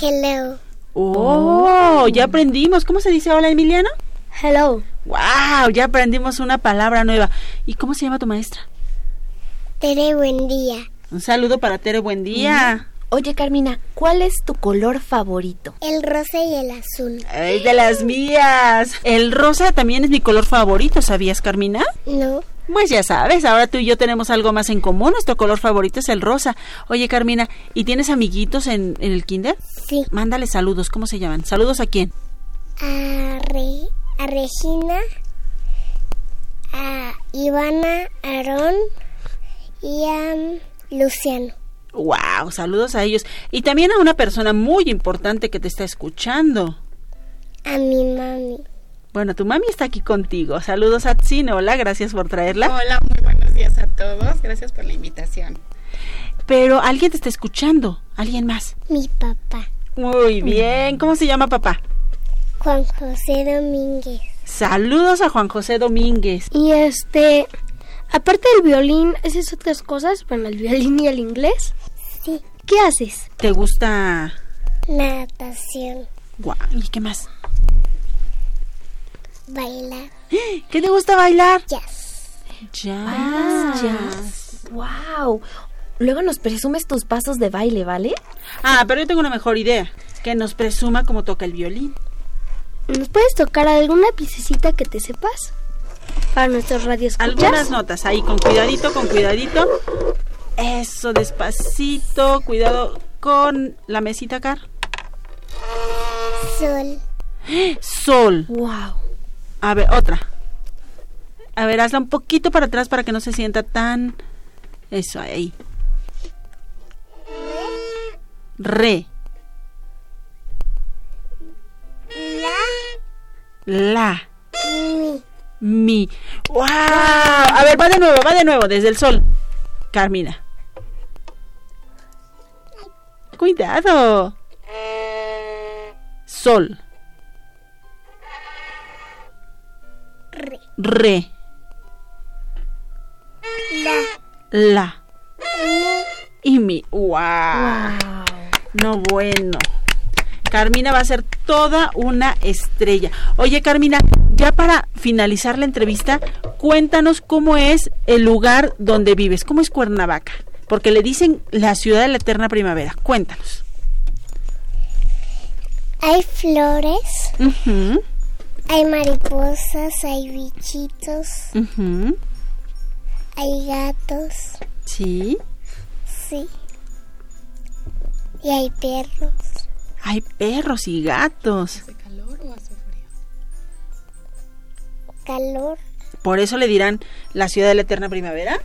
Hello. Oh, ya aprendimos. ¿Cómo se dice hola, Emiliano? Hello. Wow, ya aprendimos una palabra nueva. ¿Y cómo se llama tu maestra? Tere, buen día. Un saludo para Tere, buen día. Oye, Carmina, ¿cuál es tu color favorito? El rosa y el azul. ¡Ay, de las mías! El rosa también es mi color favorito, ¿sabías, Carmina? No. Pues ya sabes, ahora tú y yo tenemos algo más en común. Nuestro color favorito es el rosa. Oye, Carmina, ¿y tienes amiguitos en, en el kinder? Sí. Mándale saludos, ¿cómo se llaman? ¿Saludos a quién? A, Re- a Regina, a Ivana, a Aarón y a mm, Luciano. ¡Wow! Saludos a ellos. Y también a una persona muy importante que te está escuchando. A mi mami. Bueno, tu mami está aquí contigo. Saludos a Tsine. Hola, gracias por traerla. Hola, muy buenos días a todos. Gracias por la invitación. Pero alguien te está escuchando. ¿Alguien más? Mi papá. Muy bien. ¿Cómo se llama papá? Juan José Domínguez. Saludos a Juan José Domínguez. Y este, aparte del violín, ¿haces otras cosas? Bueno, el violín y el inglés. Sí. ¿Qué haces? ¿Te gusta? Natación. Guau, ¿Y qué más? Bailar. ¿Qué te gusta bailar? Jazz. Jazz. jazz. Wow. Luego nos presumes tus pasos de baile, ¿vale? Ah, pero yo tengo una mejor idea. Que nos presuma cómo toca el violín. ¿Nos puedes tocar alguna piececita que te sepas? Para nuestros radios. Algunas notas ahí, con cuidadito, con cuidadito. Eso, despacito. Cuidado con la mesita, Car. Sol. Sol. Wow. A ver, otra. A ver, hazla un poquito para atrás para que no se sienta tan... Eso, ahí. Re. La. Mi. Mi. ¡Wow! A ver, va de nuevo, va de nuevo, desde el sol. Carmina. Cuidado. Sol. Re. Re. La. La. Mi. Y mi. ¡Wow! No, bueno. Carmina va a ser toda una estrella. Oye, Carmina, ya para finalizar la entrevista, cuéntanos cómo es el lugar donde vives, cómo es Cuernavaca, porque le dicen la ciudad de la eterna primavera. Cuéntanos. Hay flores. Ujú, Hay mariposas. Hay bichitos. ujú, Hay gatos. Sí. Sí. Y hay perros. Hay perros y gatos. Calor. ¿Por eso le dirán la ciudad de la eterna primavera?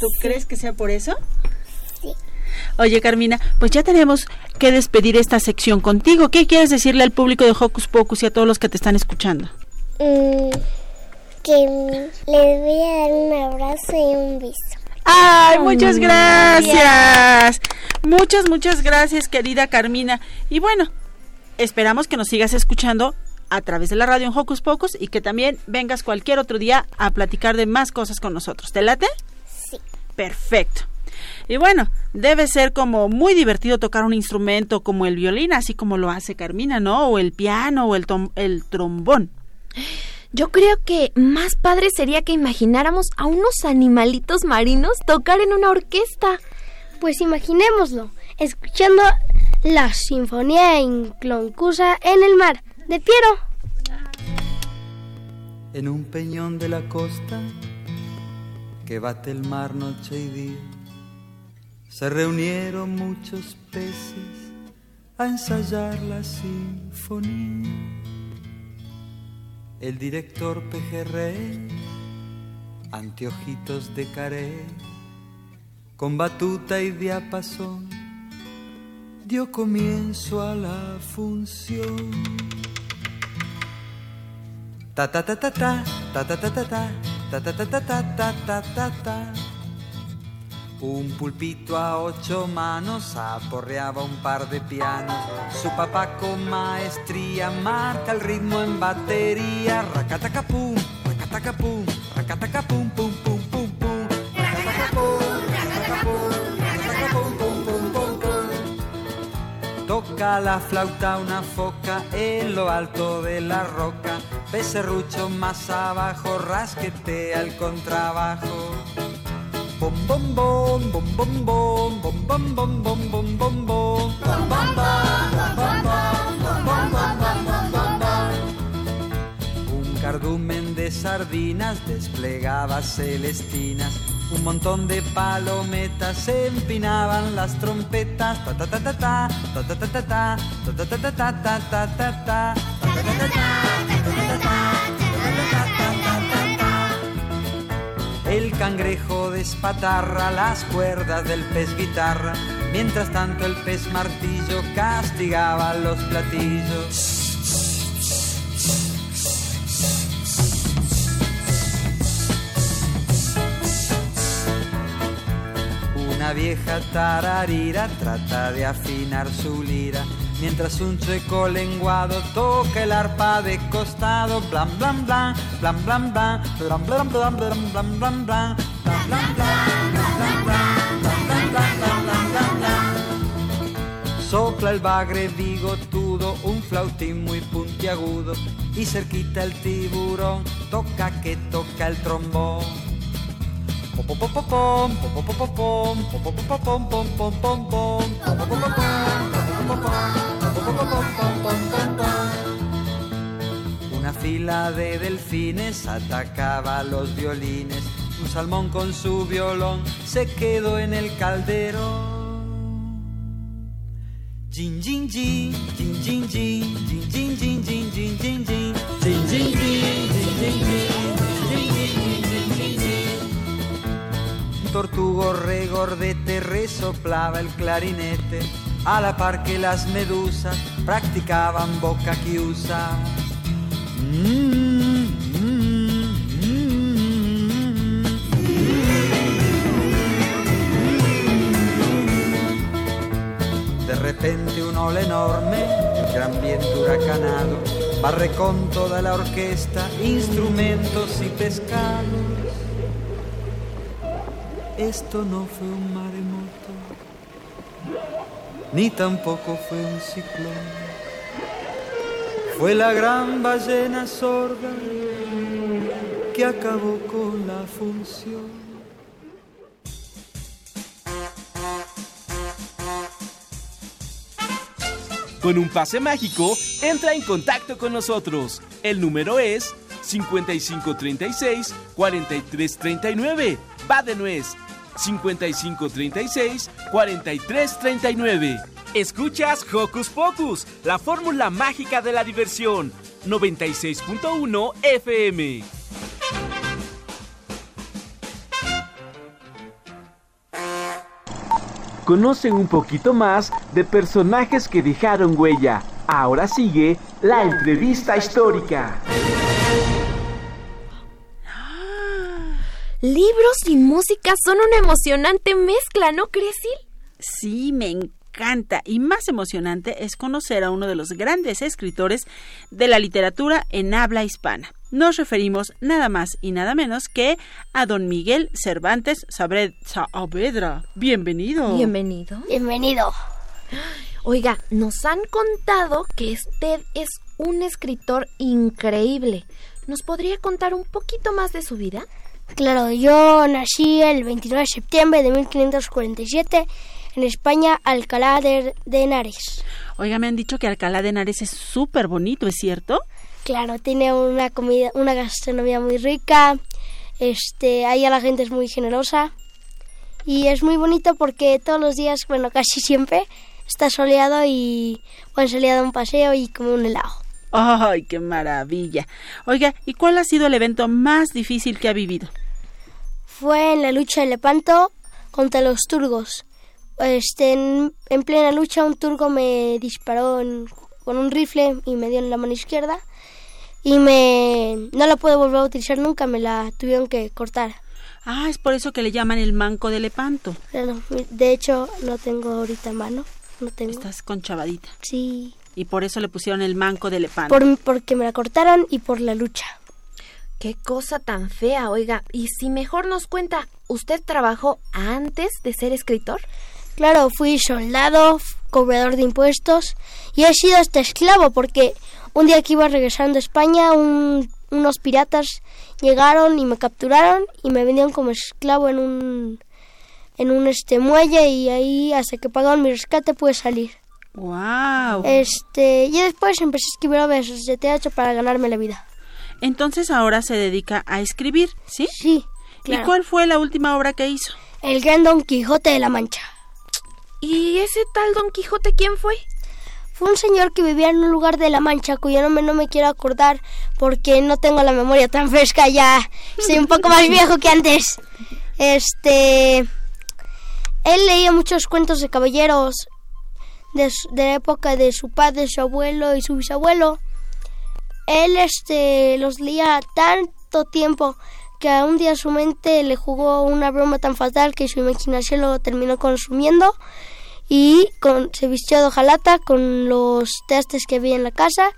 ¿Tú crees que sea por eso? Sí. Oye, Carmina, pues ya tenemos que despedir esta sección contigo. ¿Qué quieres decirle al público de Hocus Pocus y a todos los que te están escuchando? Mm, que les voy a dar un abrazo y un beso. ¡Ay, muchas gracias! Muchas, muchas gracias, querida Carmina. Y bueno, esperamos que nos sigas escuchando a través de la radio en Hocus Pocus y que también vengas cualquier otro día a platicar de más cosas con nosotros. ¿Te late? Sí. Perfecto. Y bueno, debe ser como muy divertido tocar un instrumento como el violín, así como lo hace Carmina, ¿no? O el piano o el, tom- el trombón. Yo creo que más padre sería que imagináramos a unos animalitos marinos tocar en una orquesta. Pues imaginémoslo, escuchando la sinfonía inconcusa en el mar de Piero. En un peñón de la costa que bate el mar noche y día, se reunieron muchos peces a ensayar la sinfonía. El director pejerrey, anteojitos de caré, con batuta y diapasón, dio comienzo a la función. Ta ta ta ta ta ta ta ta ta ta ta ta ta ta ta ta ta Un pulpito a ocho manos aporreaba un par de pianos. Su papá con maestría marca el ritmo en batería. Racatacapum, racatacapum, racatacapum, pum pum pum pum. Toca la flauta una foca en lo alto de la roca. Becerrucho más abajo, rasquetea el contrabajo. Bom bom bom Un cardumen de sardinas desplegaba celestinas. Un montón de palometas empinaban las trompetas. Ta ta ta ta ta ta ta ta ta ta ta ta ta ta ta ta ta ta ta El cangrejo despatarra las cuerdas del pez guitarra, mientras tanto el pez martillo castigaba los platillos. Una vieja tararira trata de afinar su lira, mientras un chueco lenguado toca el arpa de costado. Blan blan blan, blan blan blan, blan blan blan blan blan blan blan, blan blan blan, blan blan blan, blan. Sopla el bagre bigotudo, un flautín muy puntiagudo y cerquita el tiburón toca que toca el trombón. Una fila de delfines atacaba los violines. Un salmón con su violón se quedó en el caldero. Jin jin jin, jin jin jin, jin jin jin, jin jin jin, jin jin jin, tortugo regordete resoplaba el clarinete a la par que las medusas practicaban boca que usa. De repente un ola enorme, gran viento huracanado, barre con toda la orquesta, instrumentos y pescados. Esto no fue un maremoto, ni tampoco fue un ciclón. Fue la gran ballena sorda que acabó con la función. Con un pase mágico, entra en contacto con nosotros. El número es 5536-4339. Va de nuez. 5536-4339. Escuchas Hocus Pocus, la fórmula mágica de la diversión. 96.1 FM. Conocen un poquito más de personajes que dejaron huella. Ahora sigue la entrevista histórica. Libros y música son una emocionante mezcla, ¿no crees, Sil? Sí, me encanta. Y más emocionante es conocer a uno de los grandes escritores de la literatura en habla hispana. Nos referimos nada más y nada menos que a don Miguel Cervantes Saavedra. Bienvenido. Bienvenido. Bienvenido. Oiga, nos han contado que usted es un escritor increíble. ¿Nos podría contar un poquito más de su vida? Claro, yo nací el 29 de septiembre de 1547 en España, Alcalá de, de Henares. Oiga, me han dicho que Alcalá de Henares es súper bonito, ¿es cierto? Claro, tiene una comida, una gastronomía muy rica. Este, ahí a la gente es muy generosa y es muy bonito porque todos los días, bueno, casi siempre está soleado y pueden salir a un paseo y comer un helado. ¡Ay, qué maravilla! Oiga, ¿y cuál ha sido el evento más difícil que ha vivido? Fue en la lucha de Lepanto contra los turgos. Este, en, en plena lucha un turco me disparó en- con un rifle y me dio en la mano izquierda y me no la puedo volver a utilizar nunca, me la tuvieron que cortar. Ah, es por eso que le llaman el manco de Lepanto. De hecho no tengo ahorita mano, no tengo. Estás conchavadita. Sí, Y por eso le pusieron el manco de Lepanto. por, porque me la cortaron y por la lucha. Qué cosa tan fea, oiga. Y si mejor nos cuenta, ¿usted trabajó antes de ser escritor? Claro, fui soldado, cobrador de impuestos y he sido hasta esclavo porque un día que iba regresando a España un- unos piratas llegaron y me capturaron y me vendieron como esclavo en un en un este muelle y ahí hasta que pagaron mi rescate pude salir. ¡Wow! Este, y después empecé a escribir obras de teatro para ganarme la vida. Entonces ahora se dedica a escribir, ¿sí? Sí. ¿Y cuál fue la última obra que hizo? El gran Don Quijote de la Mancha. ¿Y ese tal Don Quijote quién fue? Fue un señor que vivía en un lugar de la Mancha cuyo nombre no me quiero acordar porque no tengo la memoria tan fresca ya. Soy un poco más viejo que antes. Este. Él leía muchos cuentos de caballeros de la época de su padre, su abuelo y su bisabuelo. Él este, los leía tanto tiempo que a un día su mente le jugó una broma tan fatal que su imaginación lo terminó consumiendo y con, se vistió de hojalata con los trastes que había en la casa,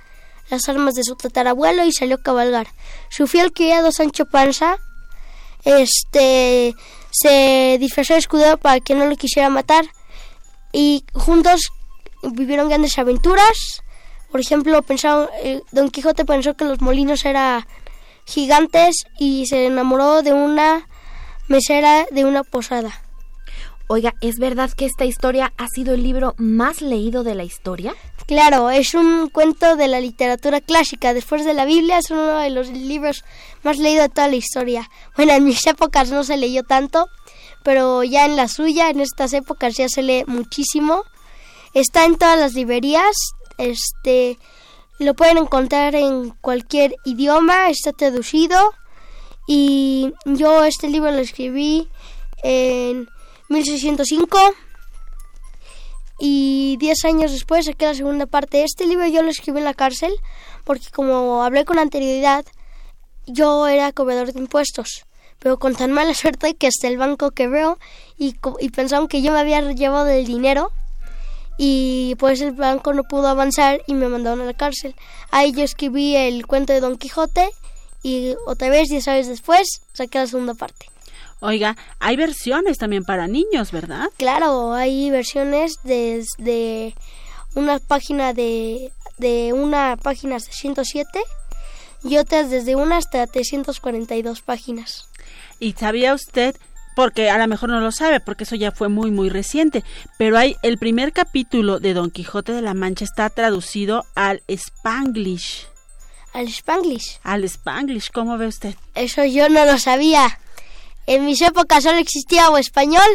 las armas de su tatarabuelo y salió a cabalgar. Su fiel criado Sancho Panza este, se disfrazó de escudero para que no lo quisiera matar y juntos vivieron grandes aventuras. Por ejemplo, pensaron, eh, Don Quijote pensó que los molinos eran gigantes y se enamoró de una mesera de una posada. Oiga, ¿es verdad que esta historia ha sido el libro más leído de la historia? Claro, es un cuento de la literatura clásica. Después de la Biblia es uno de los libros más leídos de toda la historia. Bueno, en mis épocas no se leyó tanto, pero ya en la suya, en estas épocas ya se lee muchísimo. Está en todas las librerías. Este lo pueden encontrar en cualquier idioma, está traducido. Y yo este libro lo escribí en 1605 y 10 años después saqué la segunda parte. Este libro yo lo escribí en la cárcel porque como hablé con anterioridad, yo era cobrador de impuestos. Pero con tan mala suerte que hasta el banco quebró y, y pensaron que yo me había llevado el dinero y pues el banco no pudo avanzar y me mandaron a la cárcel. Ahí yo escribí el cuento de Don Quijote y otra vez, 10 años después, saqué la segunda parte. Oiga, hay versiones también para niños, ¿verdad? Claro, hay versiones desde una página de, de una página 607 y otras desde una hasta 342 páginas. ¿Y sabía usted porque a lo mejor no lo sabe, porque eso ya fue muy, muy reciente, pero hay el primer capítulo de Don Quijote de la Mancha está traducido al Spanglish. ¿Al Spanglish? Al Spanglish, ¿cómo ve usted? Eso yo no lo sabía. En mis épocas solo existía o español,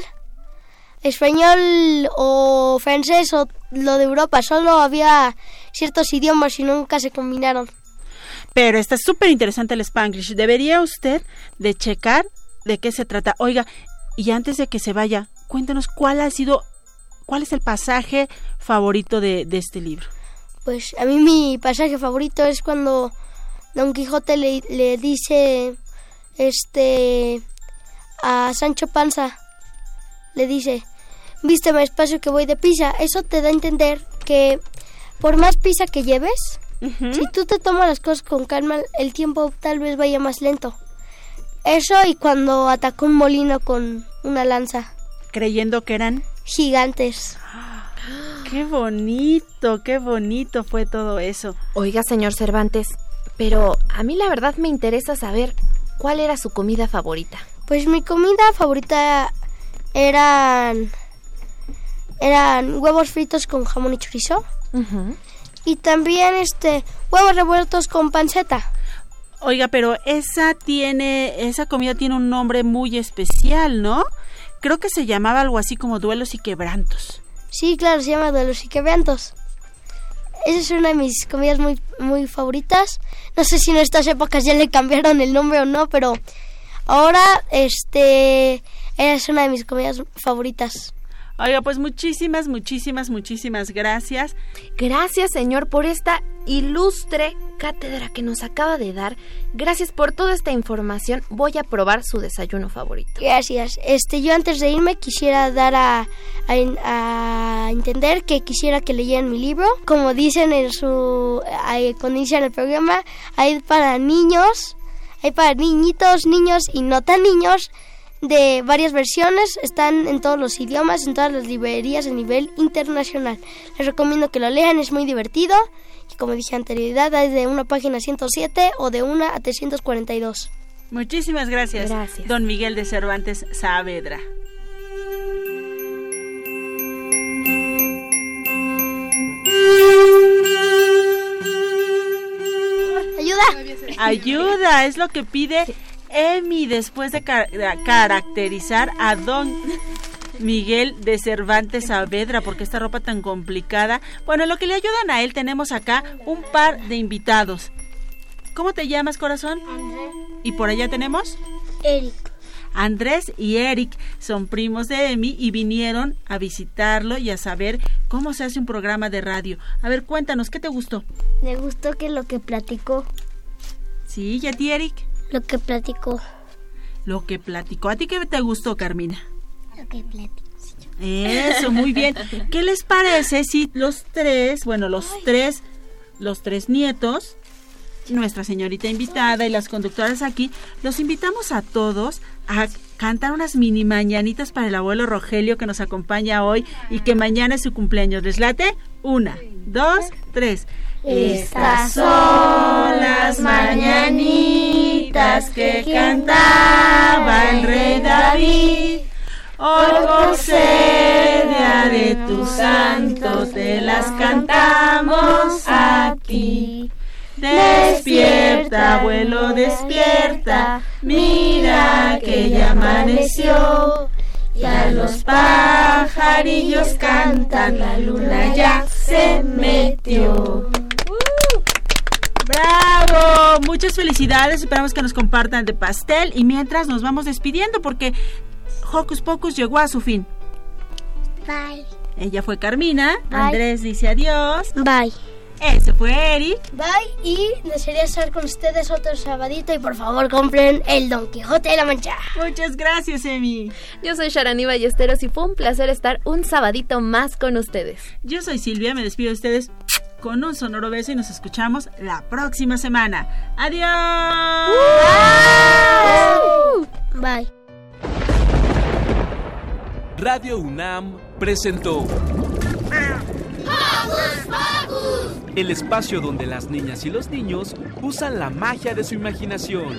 español o francés o lo de Europa, solo había ciertos idiomas y nunca se combinaron. Pero está súper interesante el Spanglish. Debería usted de checar de qué se trata. Oiga, y antes de que se vaya, cuéntenos cuál ha sido, cuál es el pasaje favorito de, de este libro. Pues a mí mi pasaje favorito es cuando Don Quijote le, le dice, este, a Sancho Panza, le dice, vísteme espacio que voy de pisa. Eso te da a entender que por más pisa que lleves, si tú te tomas las cosas con calma, el tiempo tal vez vaya más lento. Eso y cuando atacó un molino con una lanza. Creyendo que eran gigantes. Qué bonito, qué bonito fue todo eso. Oiga, señor Cervantes, pero a mí la verdad me interesa saber cuál era su comida favorita. Pues mi comida favorita eran eran huevos fritos con jamón y chorizo. Y también este huevos revueltos con panceta. Oiga, pero esa tiene esa comida tiene un nombre muy especial, ¿no? Creo que se llamaba algo así como duelos y quebrantos. Sí, claro, se llama duelos y quebrantos. Esa es una de mis comidas muy muy favoritas. No sé si en estas épocas ya le cambiaron el nombre o no, pero ahora este es una de mis comidas favoritas. Oiga, pues muchísimas, muchísimas, muchísimas gracias. Gracias, señor, por esta ilustre cátedra que nos acaba de dar. Gracias por toda esta información. Voy a probar su desayuno favorito. Gracias. Este, yo antes de irme quisiera dar a, a, a entender que quisiera que leyeran mi libro. Como dicen en su ahí, cuando inician el programa, hay para niños, hay para niñitos, niños y no tan niños de varias versiones, están en todos los idiomas, en todas las librerías a nivel internacional. Les recomiendo que lo lean, es muy divertido y como dije anterioridad, hay de una página 107 o de una a 342. Muchísimas gracias, Gracias. don Miguel de Cervantes Saavedra. ¡Ayuda! Ayuda, es lo que pide Emi después de, car- de caracterizar a don Miguel de Cervantes Saavedra, porque esta ropa tan complicada. Bueno, lo que le ayudan a él, tenemos acá un par de invitados. ¿Cómo te llamas, corazón? ¿Y por allá tenemos? Eric. Andrés y Eric son primos de Emi y vinieron a visitarlo y a saber cómo se hace un programa de radio. A ver, cuéntanos, ¿qué te gustó? Me gustó que lo que platicó, Sí, ¿y a ti, Eric? Lo que platicó, Lo que platicó. ¿A ti qué te gustó, Carmina? lo que platicó. Eso, muy bien. ¿Qué les parece si los tres, bueno, los tres, los tres nietos, nuestra señorita invitada y las conductoras aquí, los invitamos a todos a cantar unas mini mañanitas para el abuelo Rogelio que nos acompaña hoy y que mañana es su cumpleaños. ¿Les late? Una, dos, tres. Estas son las mañanitas que cantaba el rey David. Hoy por de tu santo te las cantamos a ti. Despierta, abuelo, despierta, mira que ya amaneció. Ya los pajarillos cantan, la luna ya se metió. ¡Bravo! Muchas felicidades, esperamos que nos compartan de pastel y mientras nos vamos despidiendo porque Hocus Pocus llegó a su fin. Bye. Ella fue Carmina, Bye. Andrés dice adiós. Bye. Ese fue Eric. Bye y desearía estar con ustedes otro sabadito y por favor compren el Don Quijote de la Mancha. Muchas gracias, Emi. Yo soy Sharani Ballesteros y fue un placer estar un sabadito más con ustedes. Yo soy Silvia, me despido de ustedes con un sonoro beso y nos escuchamos la próxima semana. ¡Adiós! Bye. Radio UNAM presentó el espacio donde las niñas y los niños usan la magia de su imaginación.